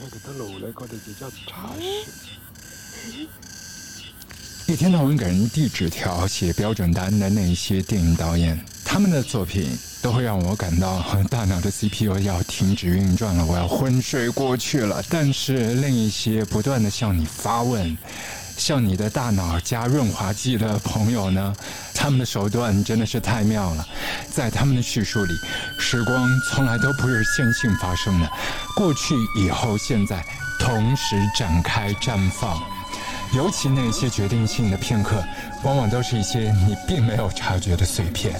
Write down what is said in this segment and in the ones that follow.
盖搿搭楼来高头就叫茶室。一天到晚给人递纸条、写标准单的那些电影导演，他们的作品都会让我感到大脑的 CPU 要停止运转了，我要昏睡过去了。但是另一些不断的向你发问。像你的大脑加润滑剂的朋友呢，他们的手段真的是太妙了。在他们的叙述里，时光从来都不是线性发生的，过去、以后、现在同时展开绽放。尤其那些决定性的片刻，往往都是一些你并没有察觉的碎片。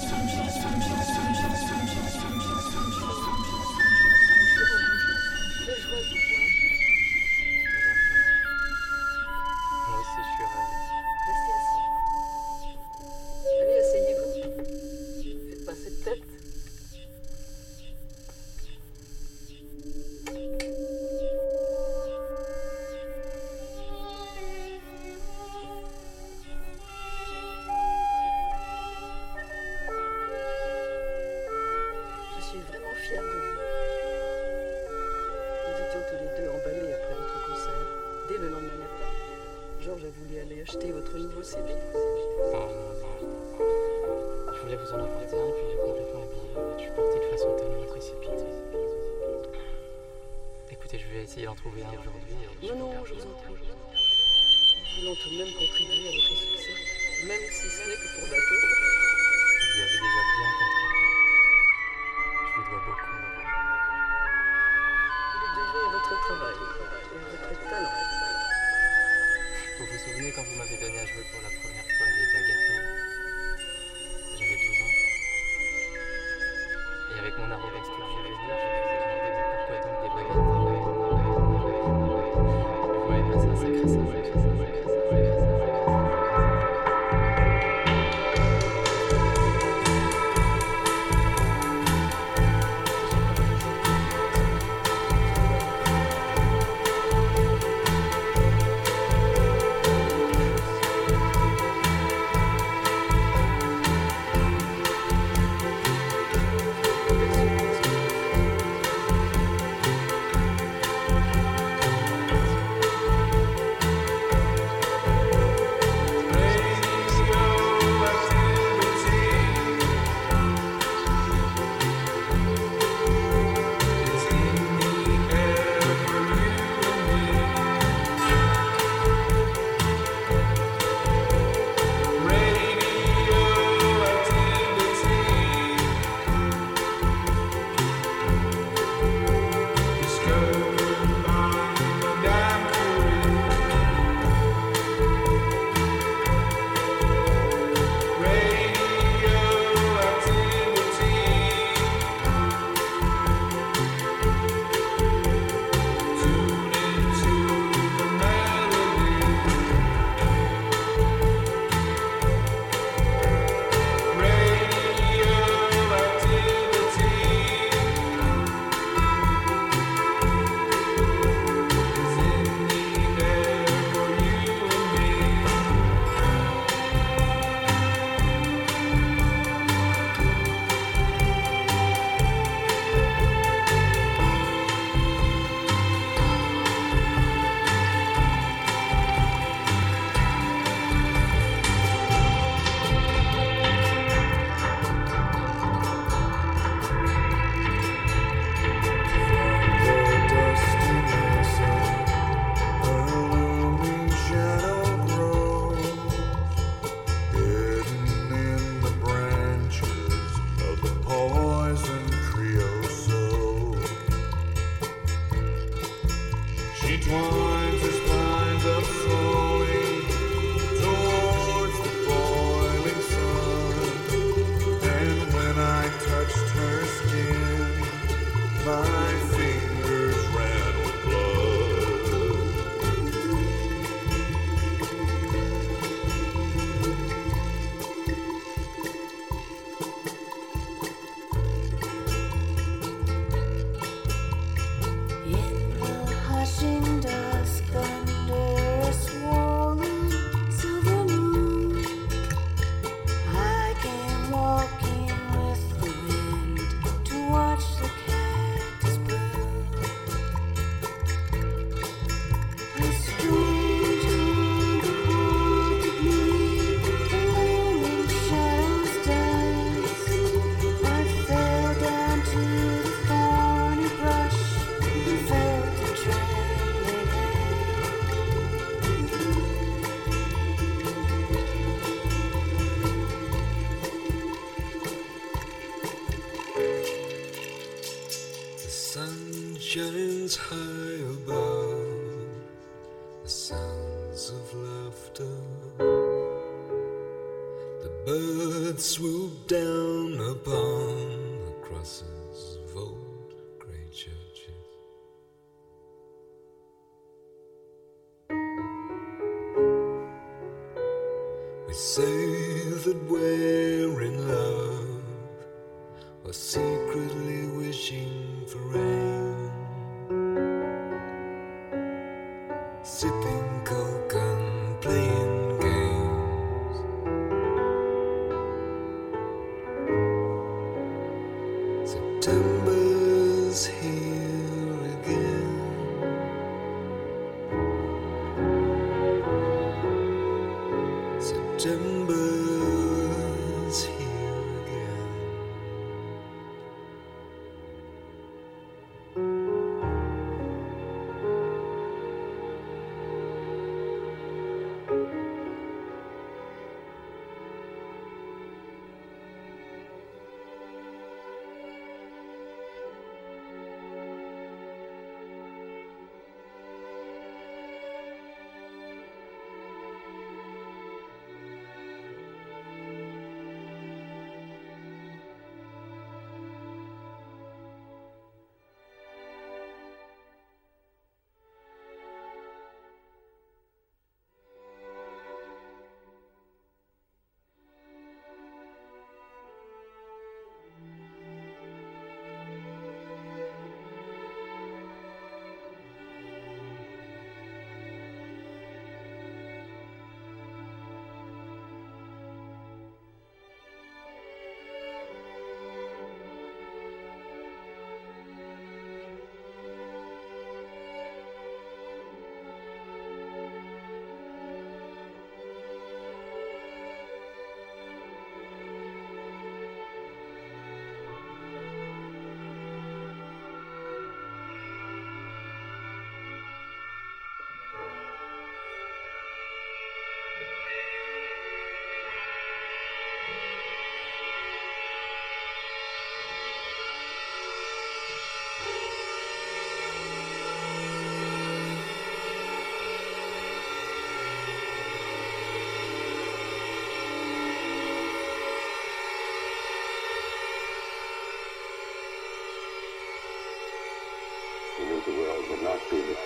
Would not be the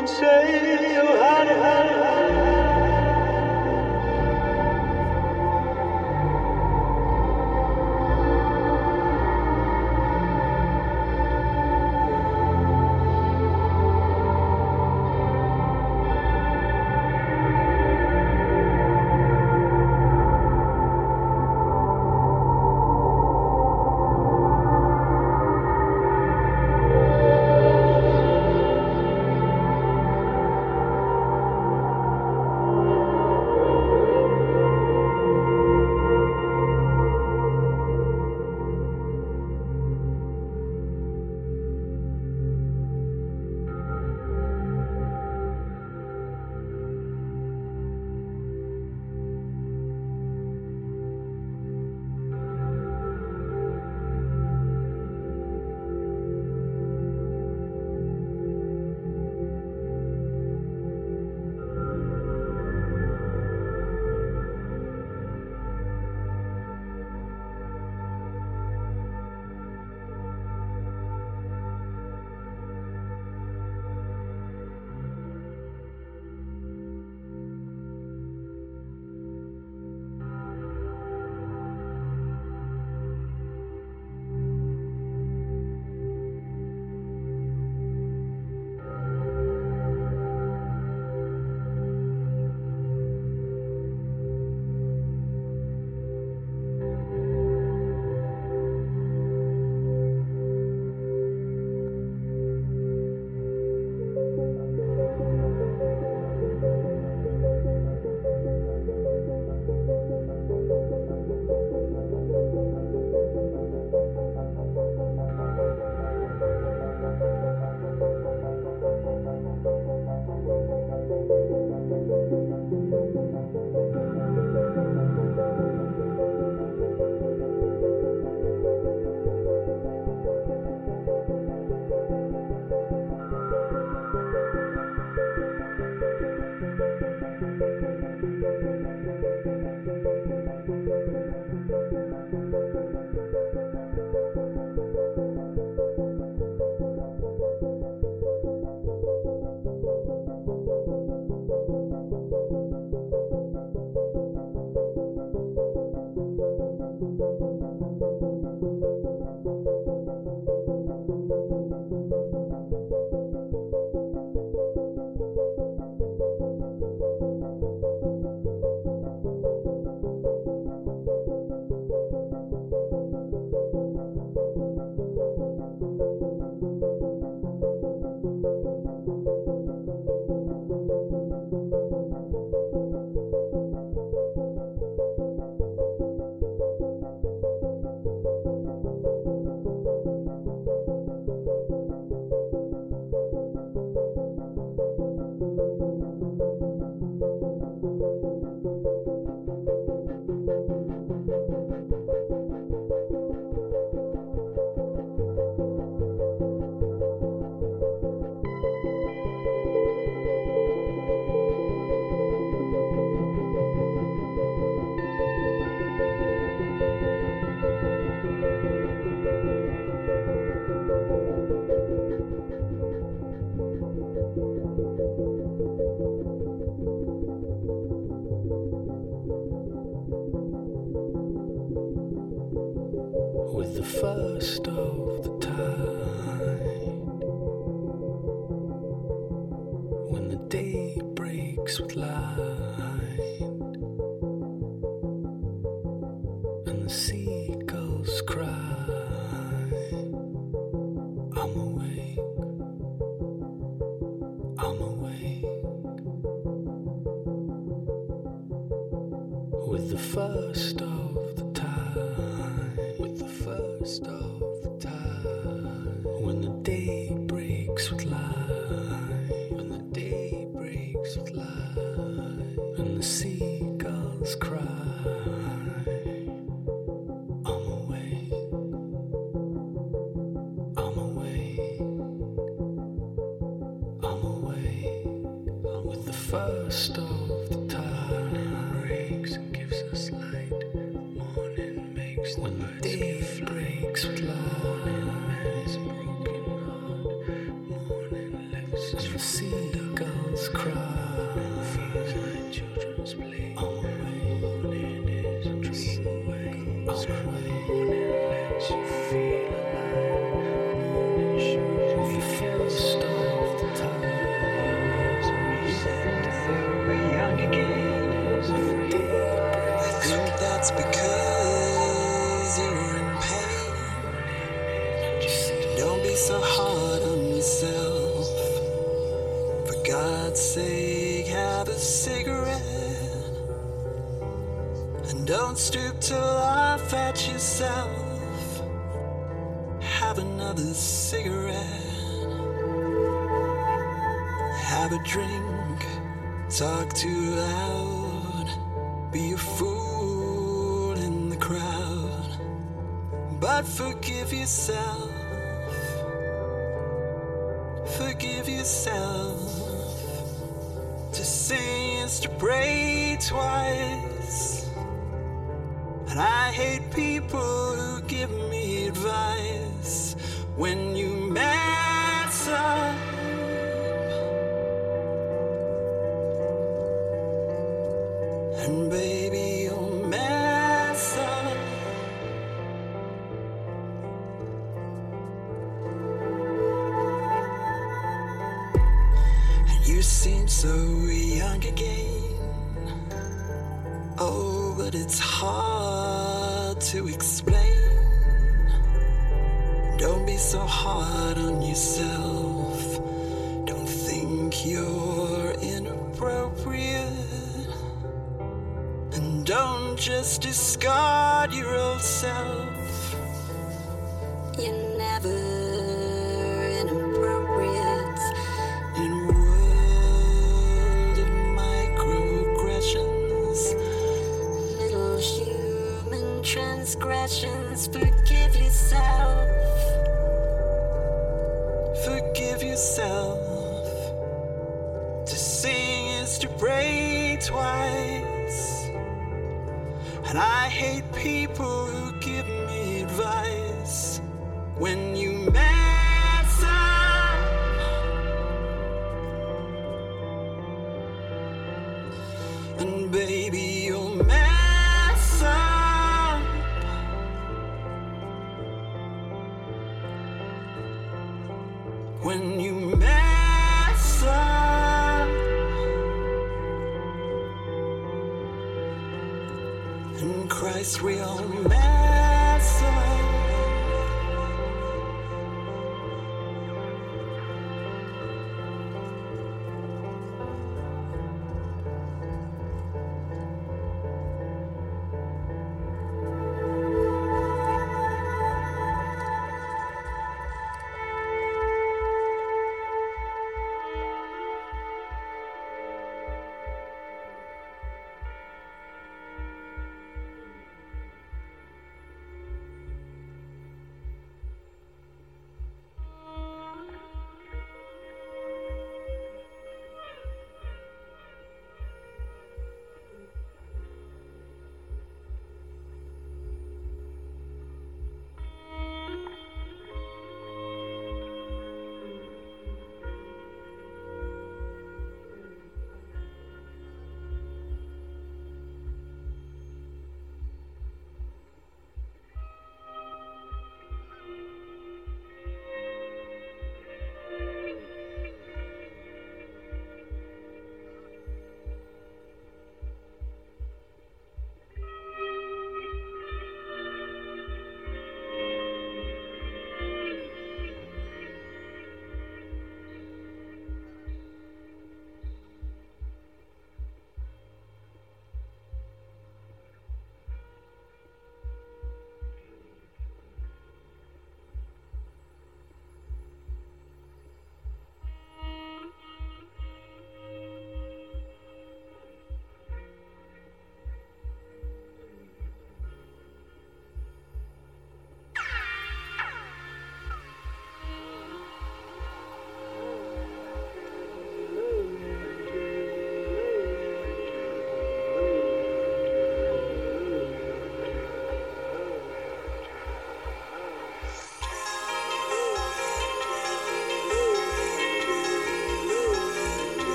even say drink, talk too loud, be a fool in the crowd, but forgive yourself. Forgive yourself. To say is to pray twice.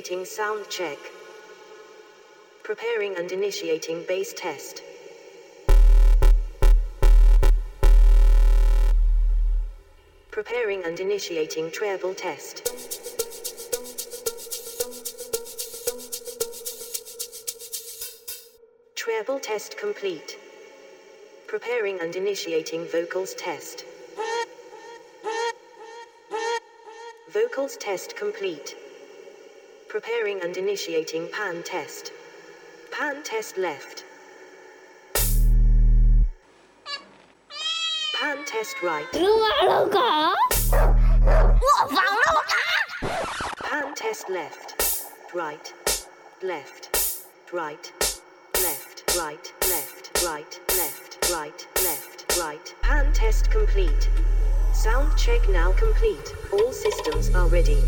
Initiating sound check. Preparing and initiating bass test. Preparing and initiating treble test. Treble test complete. Preparing and initiating vocals test. Vocals test complete. Preparing and initiating pan test. Pan test left. Pan test right. 完了嘎！我忘了我嘎！ Pan test left. Right. Left. Right. Left. Right. Left. Right. Left. Right. Left. Right. Pan test complete. Sound check now complete. All systems are ready.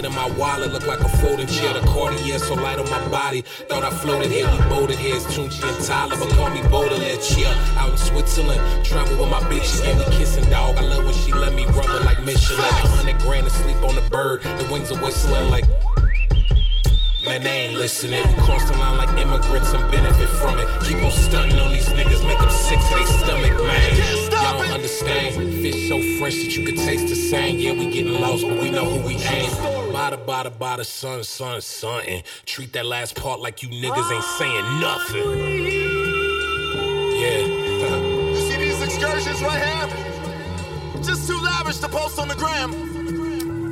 Sit in my wallet, look like a folding chair. The Cartier so light on my body. Thought I floated here, we boated here. It's Tunchi and Tyler, but call me Baudelaire. Yeah, out in Switzerland, travel with my bitch. She gave me kissing, dog. I love when she let me rub her like Michelin. A hundred grand to sleep on the bird, the wings are whistling like. Man, they ain't listening. We cross the line like immigrants and benefit from it. Keep on stunting on these niggas, make them sick to their stomach, man. Y'all don't understand. Fish so fresh that you could taste the same. Yeah, we getting lost, but we know who we aim. Bada, bada, bada, son, son, son. And treat that last part like you niggas ain't saying nothing. Yeah. You see these excursions right here? Just too lavish to post on the gram.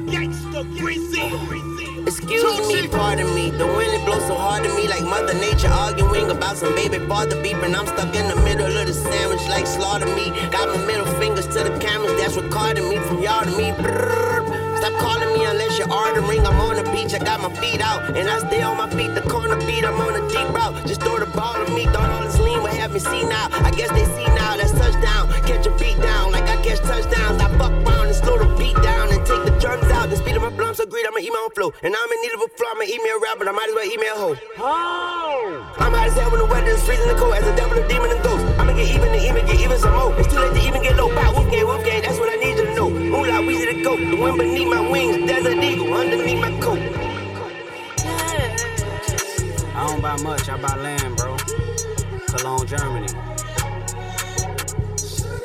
Gangsta greasy. Excuse me, pardon me. The wind it blows so hard to me, like Mother Nature arguing about some baby father beeping. I'm stuck in the middle of the sandwich, like slaughter me. Got my middle fingers to the cameras that's recording me from y'all to me. Brrr. Stop calling unless you're. I'm on the beach, I got my feet out, and I stay on my feet. The corner beat, I'm on a deep route. Just throw the ball to me. Thought all this lean would have me see now. I guess they see now. That's touchdown. Catch a beat down like I catch touchdowns. I fuck around and slow the beat down and take the drums out. The speed of my blunt so great, I'ma eat my own flow. And I'm in need of a flow, I'ma eat me a rap, but I might as well eat me a hoe. I'm hot as hell when the weather is freezing and cold. As a devil, a demon, and ghost. I'ma get even to even get even some more. It's too late to even get low. Bow, wolf gang, wolf gang, that's what I Goat. The wind beneath my wings, desert eagle underneath my coat. I don't buy much, I buy land, bro. Cologne, Germany.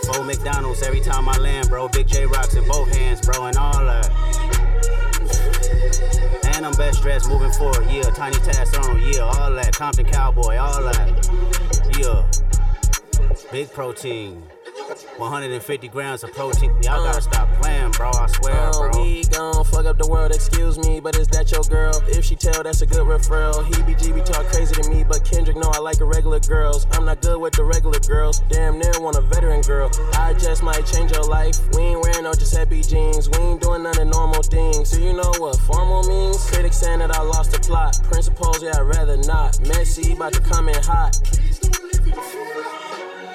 Four McDonald's every time I land, bro. Big J rocks in both hands, bro, and all that. And I'm best dressed moving forward, yeah. Tiny task on, yeah, all that. Compton Cowboy, all that. Yeah. Big protein. 150 grams of protein. Y'all gotta stop playing, bro. I swear, Uh, bro. we gon' fuck up the world, excuse me, but is that your girl? If she tell, that's a good referral. He BGB talk crazy to me, but Kendrick know I like the regular girls. I'm not good with the regular girls. Damn near want a veteran girl. I just might change your life. We ain't wearing no Giuseppe jeans. We ain't doing none of normal things. Do you know what formal means? Critics saying that I lost the plot. Principles, yeah, I'd rather not. Messy, about to come in hot.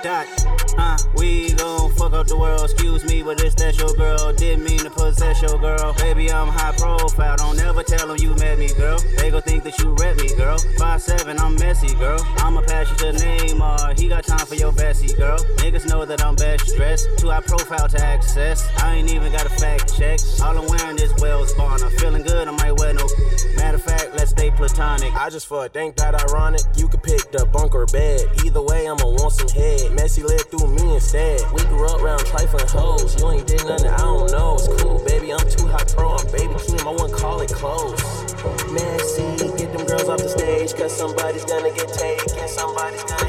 Dot, uh, we gon' fuck up the world, excuse me, but it's that your girl. Didn't mean to possess your girl. Baby, I'm high profile, don't ever tell them you met me, girl. They gon' think that you rep me, girl. Five seven, I'm messy, girl. I'ma pass you to Neymar, he got time for your Bessie, girl. Niggas know that I'm best dressed, too high profile to access. I ain't even got a fact check. All I'm wearing is Wales Bonner. Feeling good, I might wear no. Matter of fact, let's stay platonic. I just fuck, ain't that ironic? You could pick the bunk or bed. Either way, I'ma want some head. Messy led through me instead. We grew up around trifling hoes. You ain't did nothing, I don't know. It's cool, baby. I'm too hot pro. I'm baby Kim. I wouldn't call it close. Messy, get them girls off the stage. Cause somebody's gonna get taken. Somebody's gonna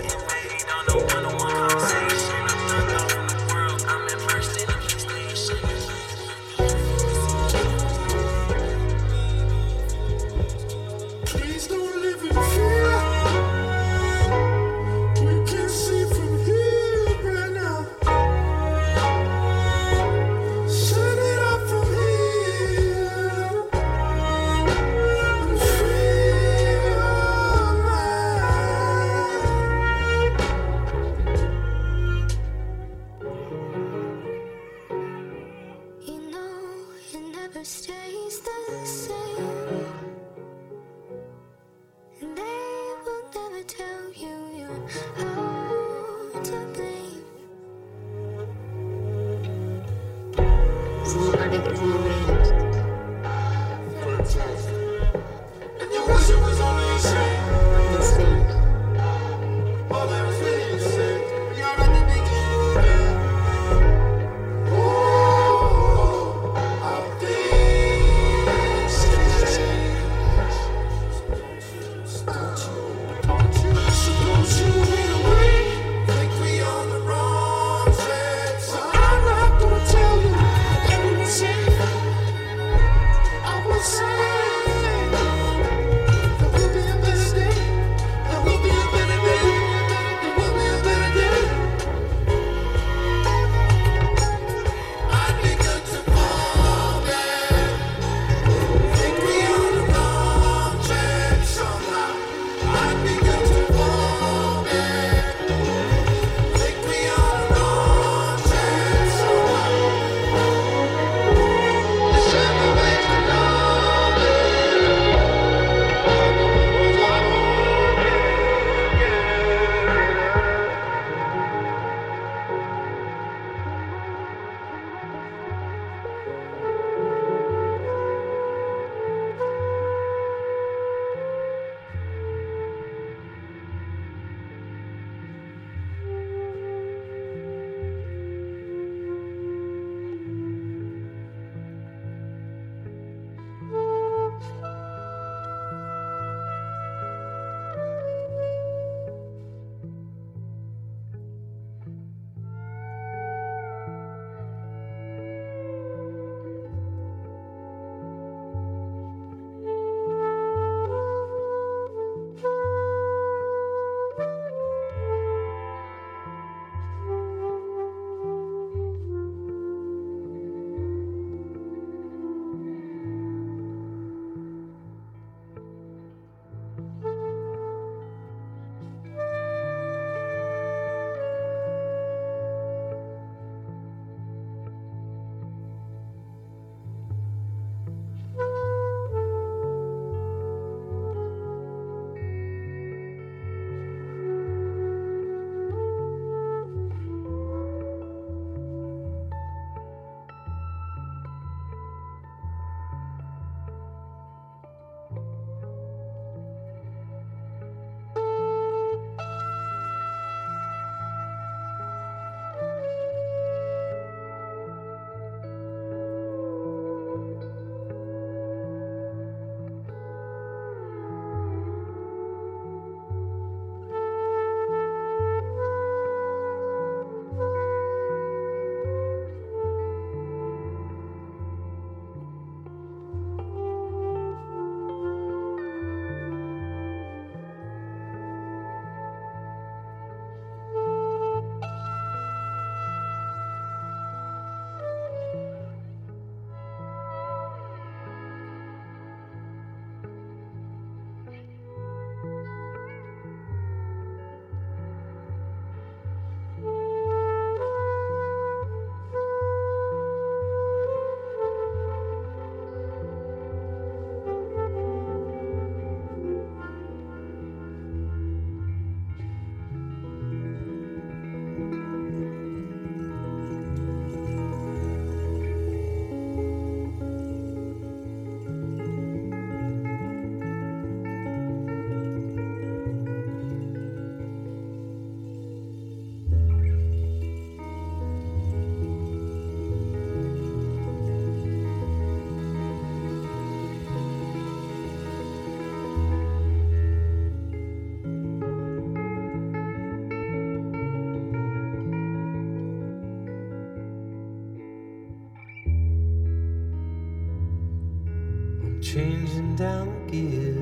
changing down the gears.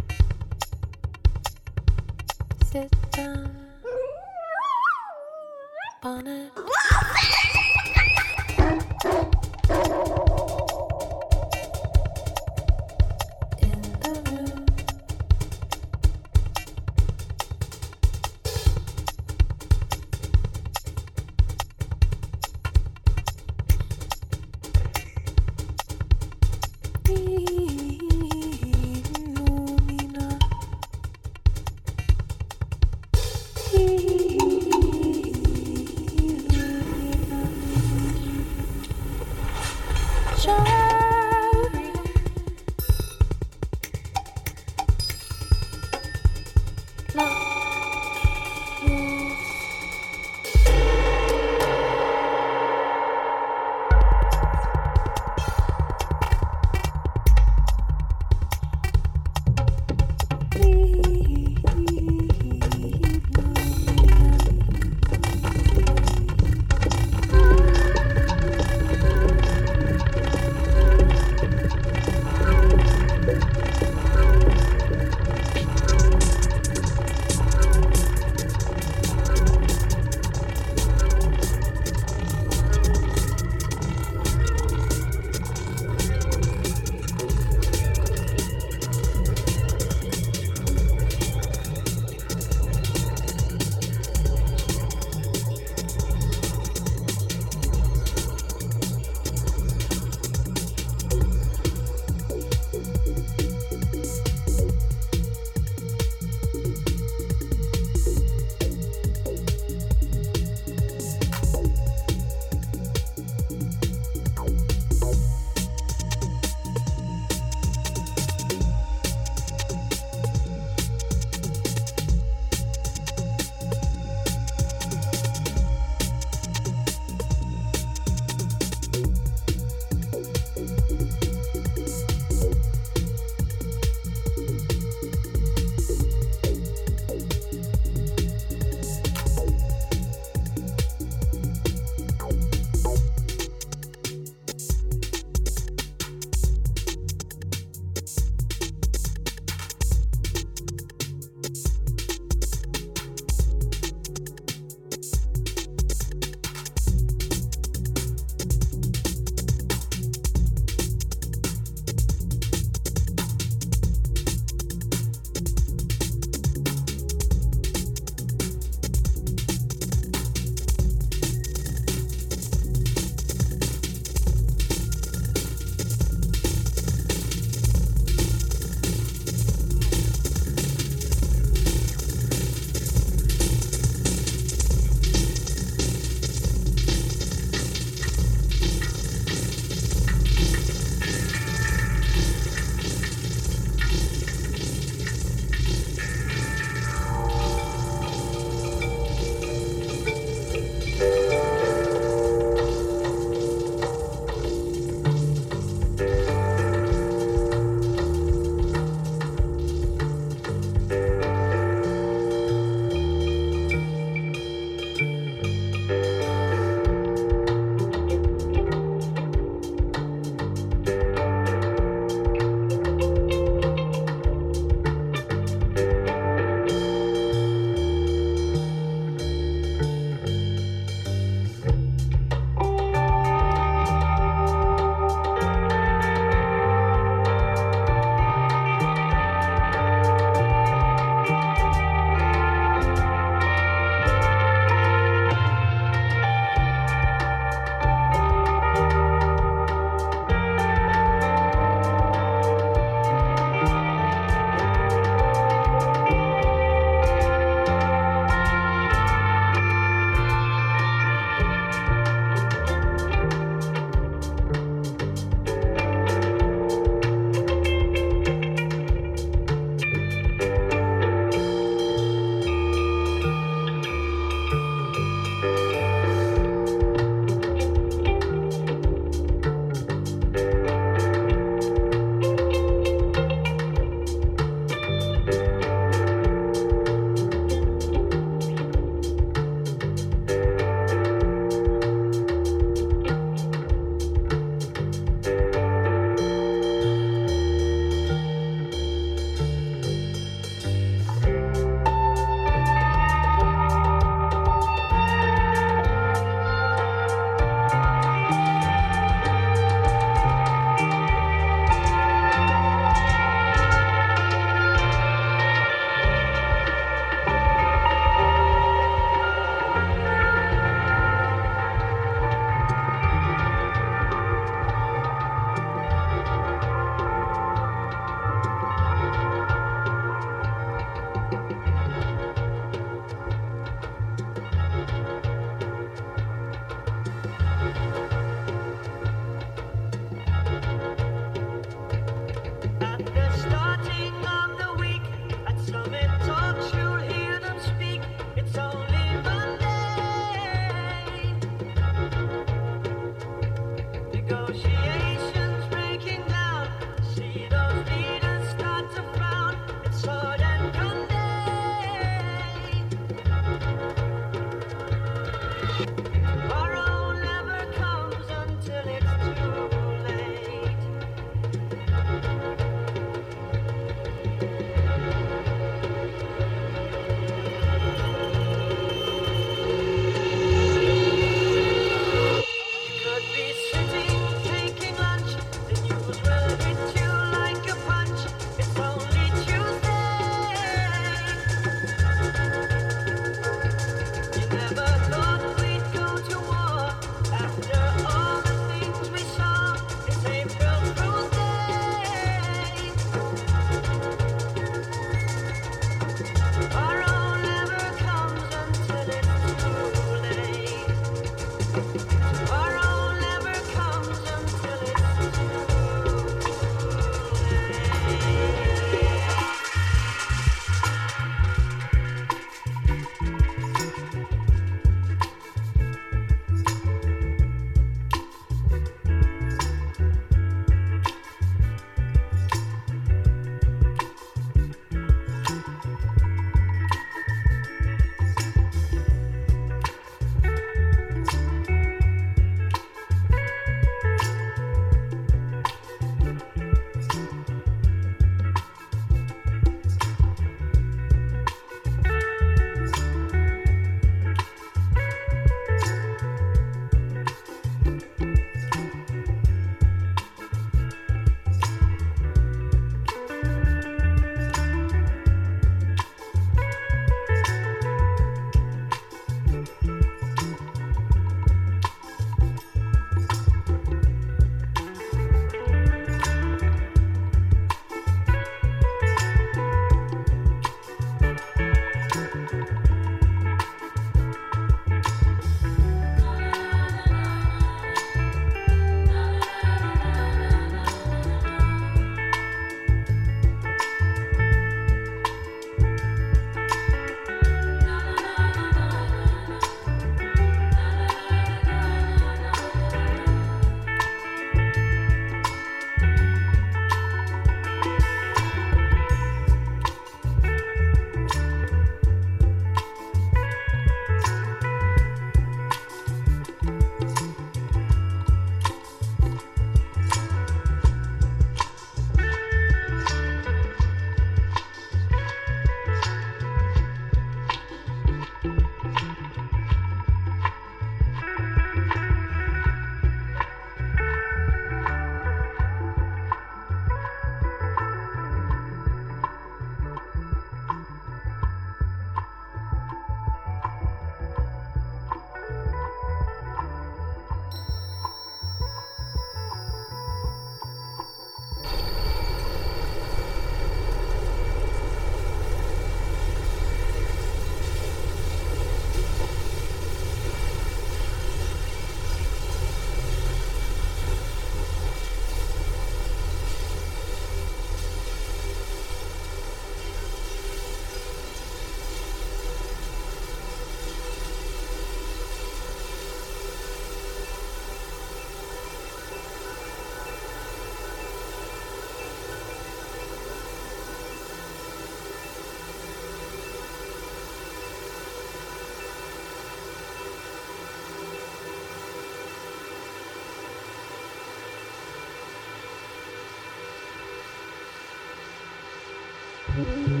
Is